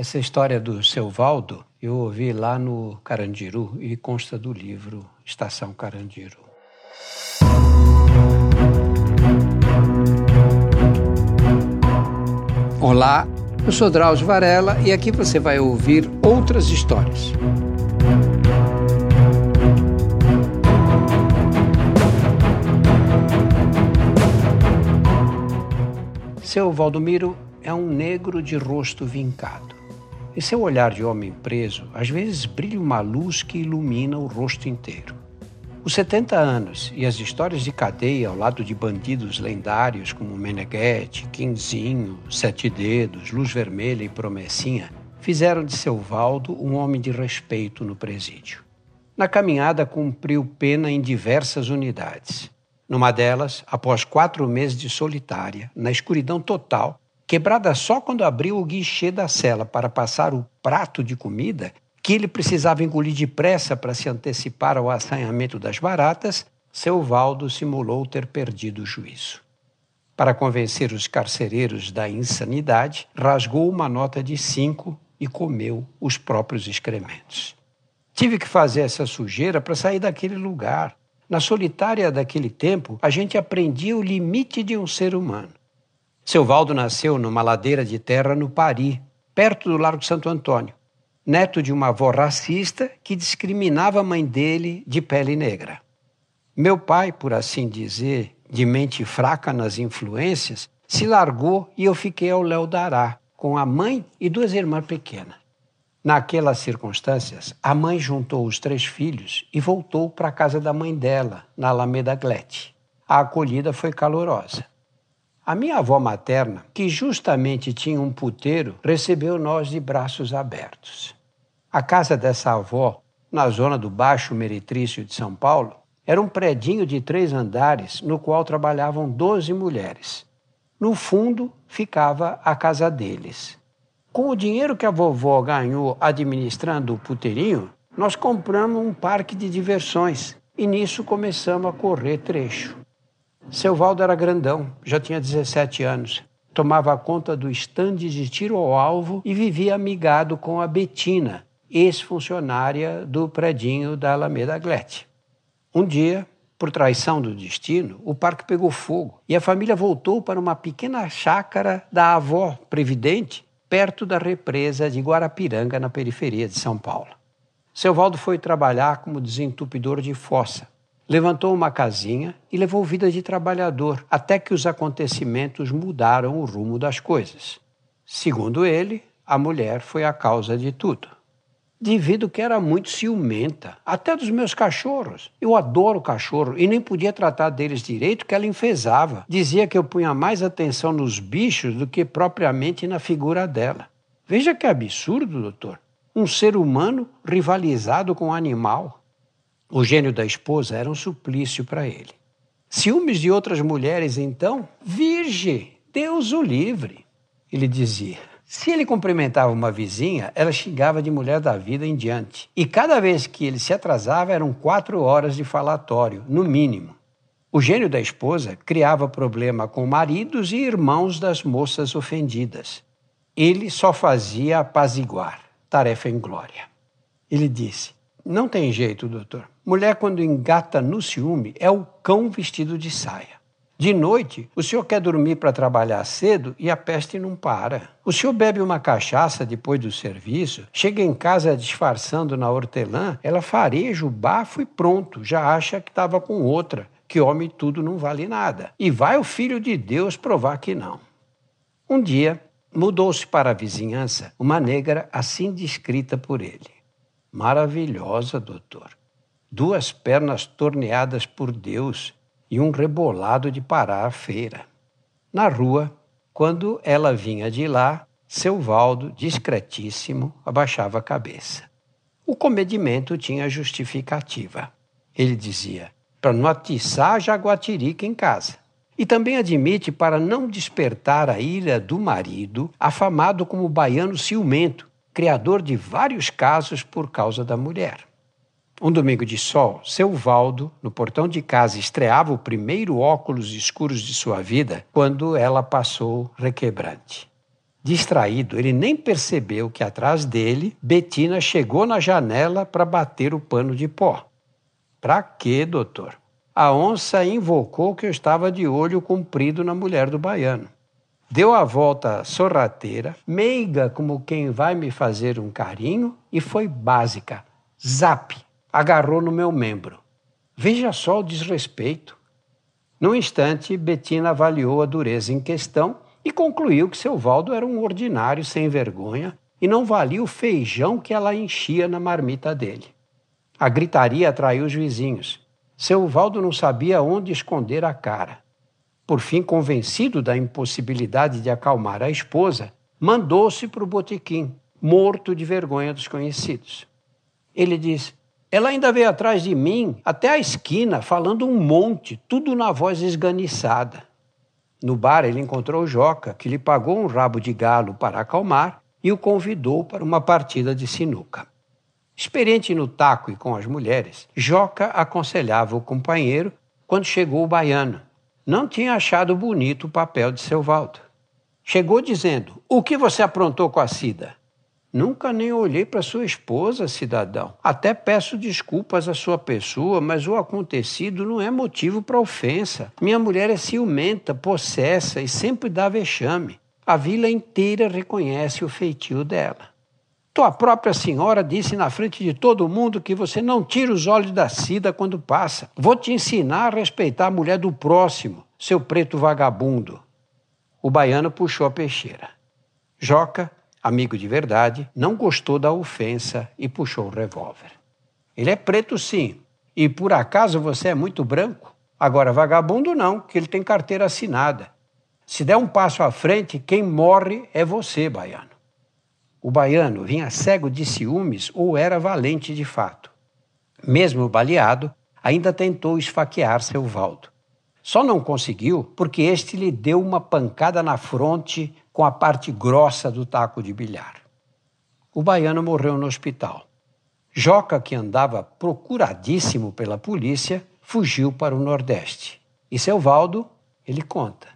Essa história do seu Valdo eu ouvi lá no Carandiru e consta do livro Estação Carandiru. Olá, eu sou Drauzio Varela e aqui você vai ouvir outras histórias. Seu Valdomiro é um negro de rosto vincado. Em seu olhar de homem preso, às vezes brilha uma luz que ilumina o rosto inteiro. Os 70 anos e as histórias de cadeia ao lado de bandidos lendários como Meneghetti, Quinzinho, Sete Dedos, Luz Vermelha e Promessinha fizeram de seu Valdo um homem de respeito no presídio. Na caminhada cumpriu pena em diversas unidades. Numa delas, após quatro meses de solitária, na escuridão total, quebrada só quando abriu o guichê da cela para passar o prato de comida, que ele precisava engolir depressa para se antecipar ao assanhamento das baratas, seu Valdo simulou ter perdido o juízo. Para convencer os carcereiros da insanidade, rasgou uma nota de cinco e comeu os próprios excrementos. Tive que fazer essa sujeira para sair daquele lugar, na solitária daquele tempo, a gente aprendia o limite de um ser humano. Seu Valdo nasceu numa ladeira de terra no Pari, perto do Largo Santo Antônio, neto de uma avó racista que discriminava a mãe dele de pele negra. Meu pai, por assim dizer, de mente fraca nas influências, se largou e eu fiquei ao Léo Dará, com a mãe e duas irmãs pequenas. Naquelas circunstâncias, a mãe juntou os três filhos e voltou para a casa da mãe dela, na Alameda Glete. A acolhida foi calorosa. A minha avó materna, que justamente tinha um puteiro, recebeu nós de braços abertos. A casa dessa avó, na zona do Baixo Meretrício de São Paulo, era um predinho de três andares no qual trabalhavam doze mulheres. No fundo ficava a casa deles. Com o dinheiro que a vovó ganhou administrando o puteirinho, nós compramos um parque de diversões e nisso começamos a correr trecho. Seu Valdo era grandão, já tinha 17 anos. Tomava conta do estande de tiro ao alvo e vivia amigado com a Betina, ex-funcionária do predinho da Alameda Glete. Um dia, por traição do destino, o parque pegou fogo e a família voltou para uma pequena chácara da avó previdente perto da represa de Guarapiranga, na periferia de São Paulo. Seu Valdo foi trabalhar como desentupidor de fossa. Levantou uma casinha e levou vida de trabalhador, até que os acontecimentos mudaram o rumo das coisas. Segundo ele, a mulher foi a causa de tudo devido que era muito ciumenta, até dos meus cachorros. Eu adoro cachorro e nem podia tratar deles direito que ela enfesava. Dizia que eu punha mais atenção nos bichos do que propriamente na figura dela. Veja que absurdo, doutor. Um ser humano rivalizado com um animal. O gênio da esposa era um suplício para ele. Ciúmes de outras mulheres, então? Virgem, Deus o livre. Ele dizia. Se ele cumprimentava uma vizinha, ela xingava de mulher da vida em diante. E cada vez que ele se atrasava, eram quatro horas de falatório, no mínimo. O gênio da esposa criava problema com maridos e irmãos das moças ofendidas. Ele só fazia apaziguar, tarefa em glória. Ele disse: Não tem jeito, doutor. Mulher, quando engata no ciúme, é o cão vestido de saia. De noite, o senhor quer dormir para trabalhar cedo e a peste não para. O senhor bebe uma cachaça depois do serviço, chega em casa disfarçando na hortelã, ela fareja o bafo e pronto, já acha que estava com outra, que homem tudo não vale nada. E vai o filho de Deus provar que não. Um dia, mudou-se para a vizinhança uma negra assim descrita por ele. Maravilhosa, doutor. Duas pernas torneadas por Deus e um rebolado de parar a feira. Na rua, quando ela vinha de lá, seu Valdo, discretíssimo, abaixava a cabeça. O comedimento tinha justificativa. Ele dizia: para não atiçar jaguatirica em casa. E também admite para não despertar a ira do marido, afamado como baiano ciumento, criador de vários casos por causa da mulher. Um domingo de sol, seu Valdo, no portão de casa, estreava o primeiro óculos escuros de sua vida quando ela passou requebrante. Distraído, ele nem percebeu que atrás dele, Betina chegou na janela para bater o pano de pó. Pra quê, doutor? A onça invocou que eu estava de olho comprido na mulher do baiano. Deu a volta sorrateira, meiga como quem vai me fazer um carinho, e foi básica. Zap! Agarrou no meu membro. Veja só o desrespeito. Num instante, Betina avaliou a dureza em questão e concluiu que seu Valdo era um ordinário sem vergonha e não valia o feijão que ela enchia na marmita dele. A gritaria atraiu os vizinhos. Seu Valdo não sabia onde esconder a cara. Por fim, convencido da impossibilidade de acalmar a esposa, mandou-se para o botequim, morto de vergonha dos conhecidos. Ele diz: Ela ainda veio atrás de mim até a esquina, falando um monte, tudo na voz esganiçada. No bar, ele encontrou Joca, que lhe pagou um rabo de galo para acalmar e o convidou para uma partida de sinuca. Experiente no taco e com as mulheres, Joca aconselhava o companheiro quando chegou o baiano, não tinha achado bonito o papel de seu Valdo. Chegou dizendo: O que você aprontou com a Cida? Nunca nem olhei para sua esposa, cidadão. Até peço desculpas à sua pessoa, mas o acontecido não é motivo para ofensa. Minha mulher é ciumenta, possessa e sempre dá vexame. A vila inteira reconhece o feitio dela. Tua própria senhora disse na frente de todo mundo que você não tira os olhos da Cida quando passa. Vou te ensinar a respeitar a mulher do próximo, seu preto vagabundo. O baiano puxou a peixeira. Joca, amigo de verdade, não gostou da ofensa e puxou o revólver. Ele é preto sim, e por acaso você é muito branco? Agora, vagabundo não, que ele tem carteira assinada. Se der um passo à frente, quem morre é você, baiano. O baiano vinha cego de ciúmes ou era valente de fato. Mesmo baleado, ainda tentou esfaquear seu Valdo. Só não conseguiu porque este lhe deu uma pancada na fronte com a parte grossa do taco de bilhar. O baiano morreu no hospital. Joca, que andava procuradíssimo pela polícia, fugiu para o Nordeste. E seu Valdo, ele conta.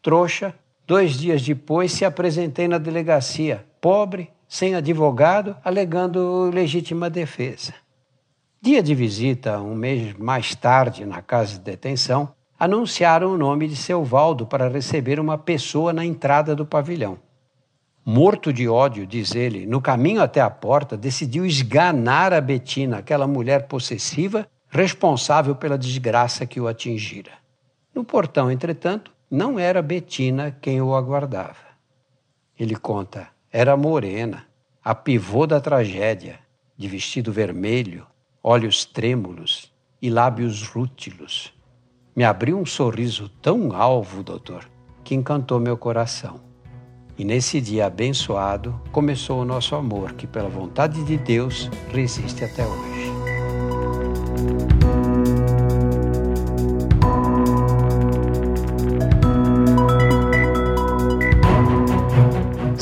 Trouxa, dois dias depois se apresentei na delegacia pobre, sem advogado, alegando legítima defesa. Dia de visita, um mês mais tarde, na casa de detenção, anunciaram o nome de seu Valdo para receber uma pessoa na entrada do pavilhão. Morto de ódio, diz ele, no caminho até a porta, decidiu esganar a Betina, aquela mulher possessiva responsável pela desgraça que o atingira. No portão, entretanto, não era Betina quem o aguardava. Ele conta: era morena, a pivô da tragédia, de vestido vermelho, olhos trêmulos e lábios rútilos. Me abriu um sorriso tão alvo, doutor, que encantou meu coração. E nesse dia abençoado começou o nosso amor, que pela vontade de Deus resiste até hoje.